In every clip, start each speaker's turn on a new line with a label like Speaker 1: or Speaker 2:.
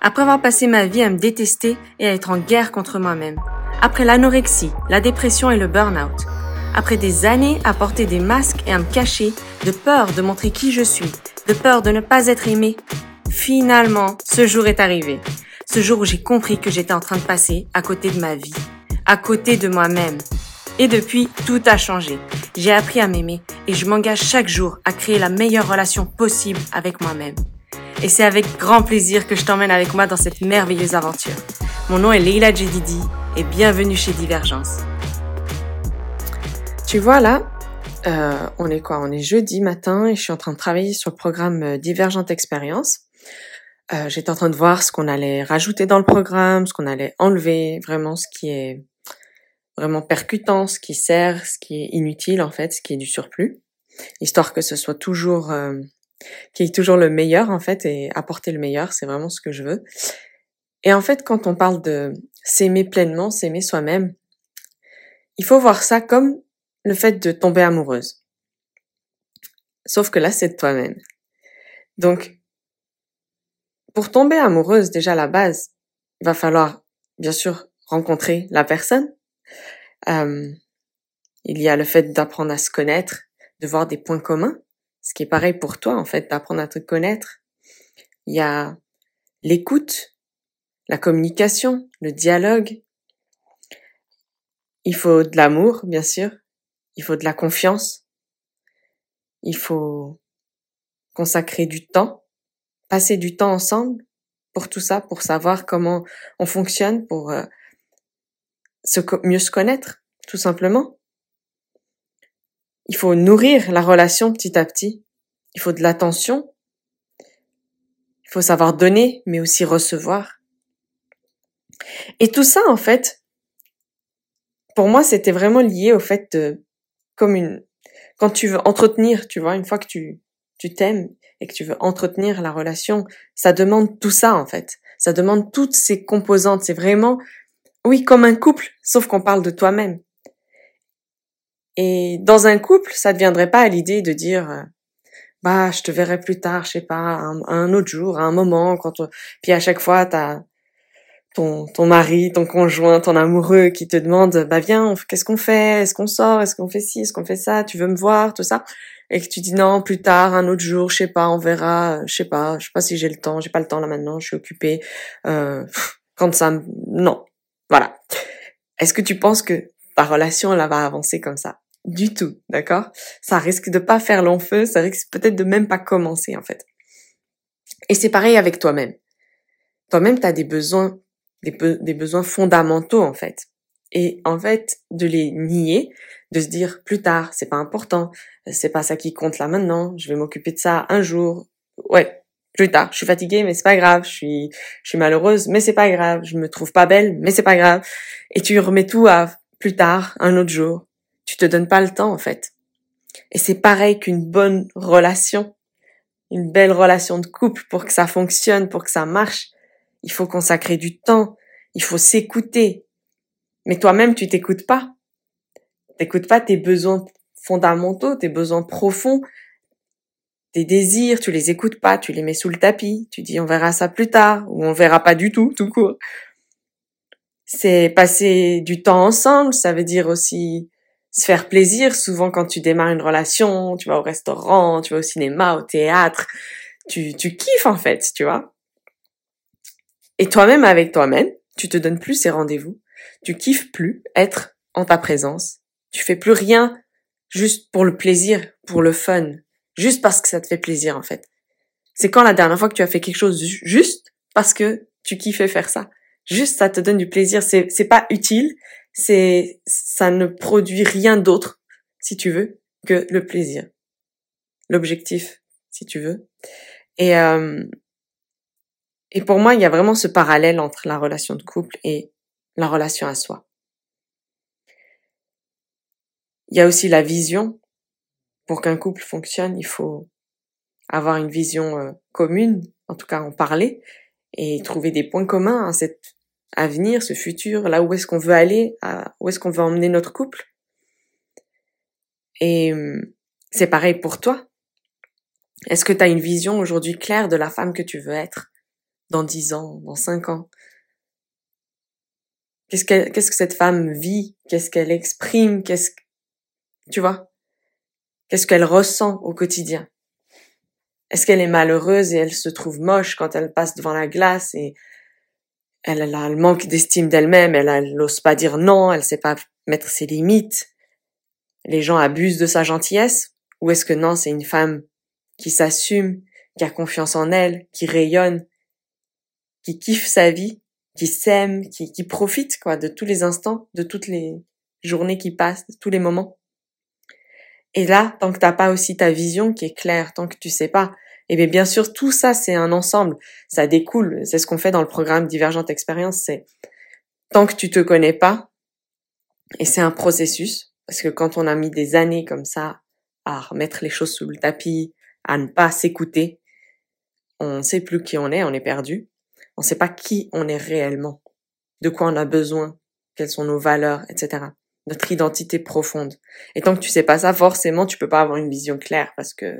Speaker 1: Après avoir passé ma vie à me détester et à être en guerre contre moi-même, après l'anorexie, la dépression et le burn-out, après des années à porter des masques et à me cacher, de peur de montrer qui je suis, de peur de ne pas être aimé, finalement, ce jour est arrivé. Ce jour où j'ai compris que j'étais en train de passer à côté de ma vie, à côté de moi-même. Et depuis, tout a changé. J'ai appris à m'aimer et je m'engage chaque jour à créer la meilleure relation possible avec moi-même. Et c'est avec grand plaisir que je t'emmène avec moi dans cette merveilleuse aventure. Mon nom est Leila Jedidi et bienvenue chez Divergence. Tu vois là, euh, on est quoi? On est jeudi matin et je suis en train de travailler sur le programme euh, Divergente Expérience. Euh, J'étais en train de voir ce qu'on allait rajouter dans le programme, ce qu'on allait enlever, vraiment ce qui est vraiment percutant, ce qui sert, ce qui est inutile en fait, ce qui est du surplus, histoire que ce soit toujours, euh, qui est toujours le meilleur en fait et apporter le meilleur, c'est vraiment ce que je veux. Et en fait, quand on parle de s'aimer pleinement, s'aimer soi-même, il faut voir ça comme le fait de tomber amoureuse. Sauf que là, c'est de toi-même. Donc, pour tomber amoureuse, déjà à la base, il va falloir, bien sûr, rencontrer la personne. Euh, il y a le fait d'apprendre à se connaître, de voir des points communs, ce qui est pareil pour toi, en fait, d'apprendre à te connaître. Il y a l'écoute, la communication, le dialogue. Il faut de l'amour, bien sûr. Il faut de la confiance. Il faut consacrer du temps, passer du temps ensemble pour tout ça, pour savoir comment on fonctionne, pour euh, mieux se connaître, tout simplement. Il faut nourrir la relation petit à petit. Il faut de l'attention. Il faut savoir donner, mais aussi recevoir. Et tout ça, en fait, pour moi, c'était vraiment lié au fait de, comme une, quand tu veux entretenir, tu vois, une fois que tu, tu t'aimes et que tu veux entretenir la relation, ça demande tout ça, en fait. Ça demande toutes ces composantes. C'est vraiment, oui, comme un couple, sauf qu'on parle de toi-même. Et dans un couple, ça ne viendrait pas à l'idée de dire, euh, bah, je te verrai plus tard, je sais pas, un, autre jour, à un moment, quand puis à chaque fois, t'as ton, ton mari, ton conjoint, ton amoureux qui te demande, bah viens, qu'est-ce qu'on fait? Est-ce qu'on sort? Est-ce qu'on fait ci? Est-ce qu'on fait ça? Tu veux me voir? Tout ça. Et que tu dis non plus tard un autre jour je sais pas on verra je sais pas je sais pas si j'ai le temps j'ai pas le temps là maintenant je suis occupée euh, quand ça non. Voilà. Est-ce que tu penses que ta relation elle va avancer comme ça? Du tout d'accord? Ça risque de pas faire long feu ça risque peut-être de même pas commencer en fait. Et c'est pareil avec toi-même. Toi-même tu as des besoins des, des besoins fondamentaux en fait. Et en fait de les nier de se dire plus tard c'est pas important c'est pas ça qui compte là maintenant je vais m'occuper de ça un jour. Ouais plus tard je suis fatiguée mais c'est pas grave je suis je suis malheureuse mais c'est pas grave je me trouve pas belle mais c'est pas grave. Et tu remets tout à plus tard un autre jour tu te donnes pas le temps en fait. Et c'est pareil qu'une bonne relation. Une belle relation de couple pour que ça fonctionne pour que ça marche. Il faut consacrer du temps. Il faut s'écouter. Mais toi-même tu t'écoutes pas. T'écoutes pas tes besoins fondamentaux tes besoins profonds tes désirs. Tu les écoutes pas. Tu les mets sous le tapis. Tu dis on verra ça plus tard. Ou on verra pas du tout tout court. C'est passer du temps ensemble. Ça veut dire aussi se faire plaisir souvent quand tu démarres une relation tu vas au restaurant tu vas au cinéma au théâtre tu tu kiffes en fait tu vois et toi-même avec toi-même tu te donnes plus ces rendez-vous tu kiffes plus être en ta présence. Tu fais plus rien juste pour le plaisir, pour le fun, juste parce que ça te fait plaisir en fait. C'est quand la dernière fois que tu as fait quelque chose juste parce que tu kiffais faire ça? Juste ça te donne du plaisir, c'est c'est pas utile, c'est ça ne produit rien d'autre si tu veux que le plaisir. L'objectif si tu veux. Et euh, et pour moi, il y a vraiment ce parallèle entre la relation de couple et la relation à soi. Il y a aussi la vision. Pour qu'un couple fonctionne, il faut avoir une vision euh, commune, en tout cas en parler, et trouver des points communs à cet avenir, ce futur, là où est-ce qu'on veut aller, où est-ce qu'on veut emmener notre couple. Et hum, c'est pareil pour toi. Est-ce que tu as une vision aujourd'hui claire de la femme que tu veux être dans dix ans, dans cinq ans? Qu'est-ce que cette femme vit? Qu'est-ce qu'elle exprime? Qu'est-ce tu vois? Qu'est-ce qu'elle ressent au quotidien? Est-ce qu'elle est malheureuse et elle se trouve moche quand elle passe devant la glace et elle, a le manque d'estime d'elle-même, elle n'ose pas dire non, elle sait pas mettre ses limites. Les gens abusent de sa gentillesse? Ou est-ce que non, c'est une femme qui s'assume, qui a confiance en elle, qui rayonne, qui kiffe sa vie, qui s'aime, qui, qui profite quoi de tous les instants, de toutes les journées qui passent, de tous les moments? Et là, tant que t'as pas aussi ta vision qui est claire, tant que tu sais pas, et eh bien bien sûr tout ça c'est un ensemble, ça découle, c'est ce qu'on fait dans le programme Divergente Expérience, c'est tant que tu te connais pas, et c'est un processus, parce que quand on a mis des années comme ça à remettre les choses sous le tapis, à ne pas s'écouter, on ne sait plus qui on est, on est perdu, on ne sait pas qui on est réellement, de quoi on a besoin, quelles sont nos valeurs, etc notre identité profonde. Et tant que tu sais pas ça, forcément, tu peux pas avoir une vision claire parce que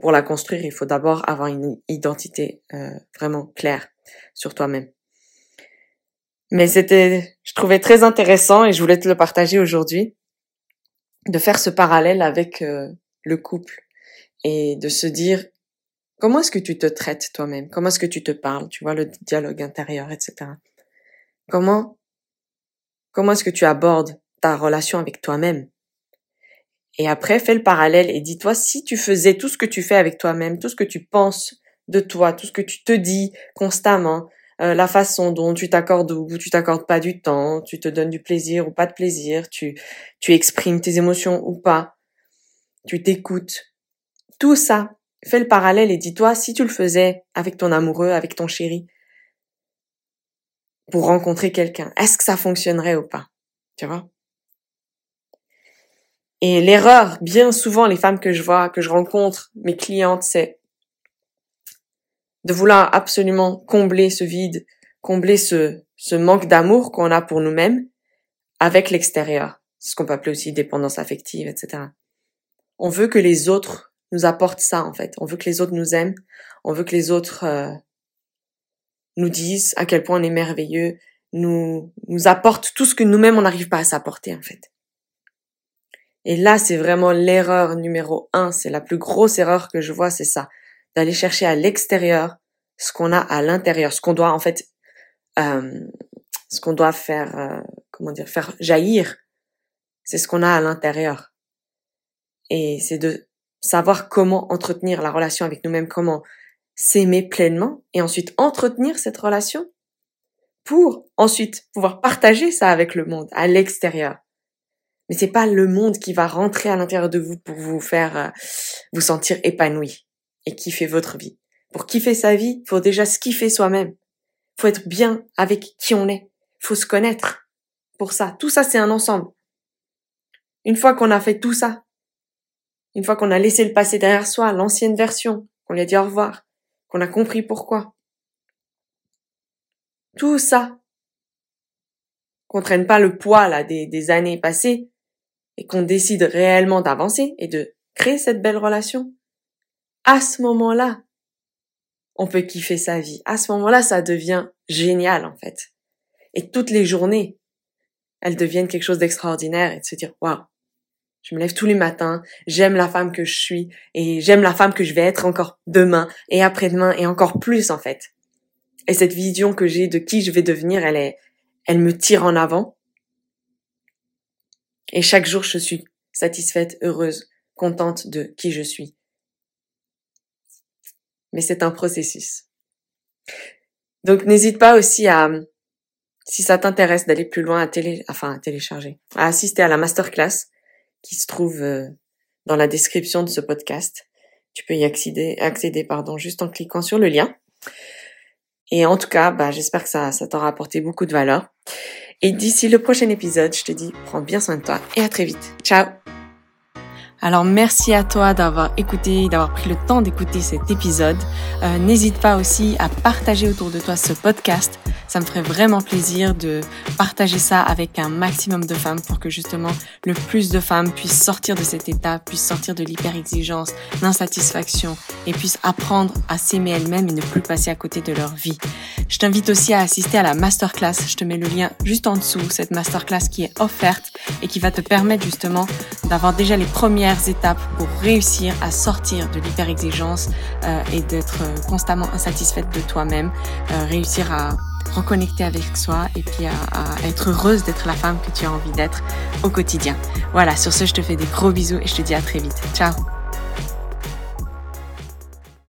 Speaker 1: pour la construire, il faut d'abord avoir une identité euh, vraiment claire sur toi-même. Mais c'était, je trouvais très intéressant et je voulais te le partager aujourd'hui, de faire ce parallèle avec euh, le couple et de se dire comment est-ce que tu te traites toi-même, comment est-ce que tu te parles, tu vois le dialogue intérieur, etc. Comment comment est-ce que tu abordes ta relation avec toi-même? Et après, fais le parallèle et dis-toi si tu faisais tout ce que tu fais avec toi-même, tout ce que tu penses de toi, tout ce que tu te dis constamment, euh, la façon dont tu t'accordes ou tu t'accordes pas du temps, tu te donnes du plaisir ou pas de plaisir, tu, tu exprimes tes émotions ou pas, tu t'écoutes. Tout ça, fais le parallèle et dis-toi si tu le faisais avec ton amoureux, avec ton chéri, pour rencontrer quelqu'un, est-ce que ça fonctionnerait ou pas? Tu vois? Et l'erreur, bien souvent, les femmes que je vois, que je rencontre, mes clientes, c'est de vouloir absolument combler ce vide, combler ce, manque d'amour qu'on a pour nous-mêmes avec l'extérieur. Ce qu'on peut appeler aussi dépendance affective, etc. On veut que les autres nous apportent ça, en fait. On veut que les autres nous aiment. On veut que les autres euh, nous disent à quel point on est merveilleux, nous, nous apportent tout ce que nous-mêmes on n'arrive pas à s'apporter, en fait. Et là, c'est vraiment l'erreur numéro un. C'est la plus grosse erreur que je vois, c'est ça. D'aller chercher à l'extérieur ce qu'on a à l'intérieur, ce qu'on doit en fait, euh, ce qu'on doit faire, euh, comment dire, faire jaillir. C'est ce qu'on a à l'intérieur. Et c'est de savoir comment entretenir la relation avec nous-mêmes, comment s'aimer pleinement et ensuite entretenir cette relation pour ensuite pouvoir partager ça avec le monde, à l'extérieur mais c'est pas le monde qui va rentrer à l'intérieur de vous pour vous faire euh, vous sentir épanoui et kiffer votre vie. Pour kiffer sa vie, faut déjà se kiffer soi-même. Faut être bien avec qui on est. Faut se connaître. Pour ça, tout ça c'est un ensemble. Une fois qu'on a fait tout ça, une fois qu'on a laissé le passé derrière soi, l'ancienne version, qu'on lui a dit au revoir, qu'on a compris pourquoi, tout ça, qu'on traîne pas le poids là des, des années passées, et qu'on décide réellement d'avancer et de créer cette belle relation, à ce moment-là, on peut kiffer sa vie. À ce moment-là, ça devient génial, en fait. Et toutes les journées, elles deviennent quelque chose d'extraordinaire et de se dire, waouh, je me lève tous les matins, j'aime la femme que je suis et j'aime la femme que je vais être encore demain et après-demain et encore plus, en fait. Et cette vision que j'ai de qui je vais devenir, elle est, elle me tire en avant et chaque jour, je suis satisfaite, heureuse, contente de qui je suis. Mais c'est un processus. Donc n'hésite pas aussi à, si ça t'intéresse d'aller plus loin, à télécharger, à assister à la masterclass qui se trouve euh, dans la description de ce podcast. Tu peux y accéder, accéder pardon, juste en cliquant sur le lien. Et en tout cas, bah, j'espère que ça, ça t'aura apporté beaucoup de valeur. Et d'ici le prochain épisode, je te dis, prends bien soin de toi et à très vite. Ciao Alors merci à toi d'avoir écouté, d'avoir pris le temps d'écouter cet épisode. Euh, n'hésite pas aussi à partager autour de toi ce podcast. Ça me ferait vraiment plaisir de partager ça avec un maximum de femmes pour que justement le plus de femmes puissent sortir de cet état, puissent sortir de l'hyper-exigence, l'insatisfaction et puissent apprendre à s'aimer elles-mêmes et ne plus passer à côté de leur vie. Je t'invite aussi à assister à la masterclass. Je te mets le lien juste en dessous, cette masterclass qui est offerte et qui va te permettre justement d'avoir déjà les premières étapes pour réussir à sortir de l'hyper-exigence euh, et d'être euh, constamment insatisfaite de toi-même, euh, réussir à reconnecter avec soi et puis à, à être heureuse d'être la femme que tu as envie d'être au quotidien. Voilà, sur ce, je te fais des gros bisous et je te dis à très vite. Ciao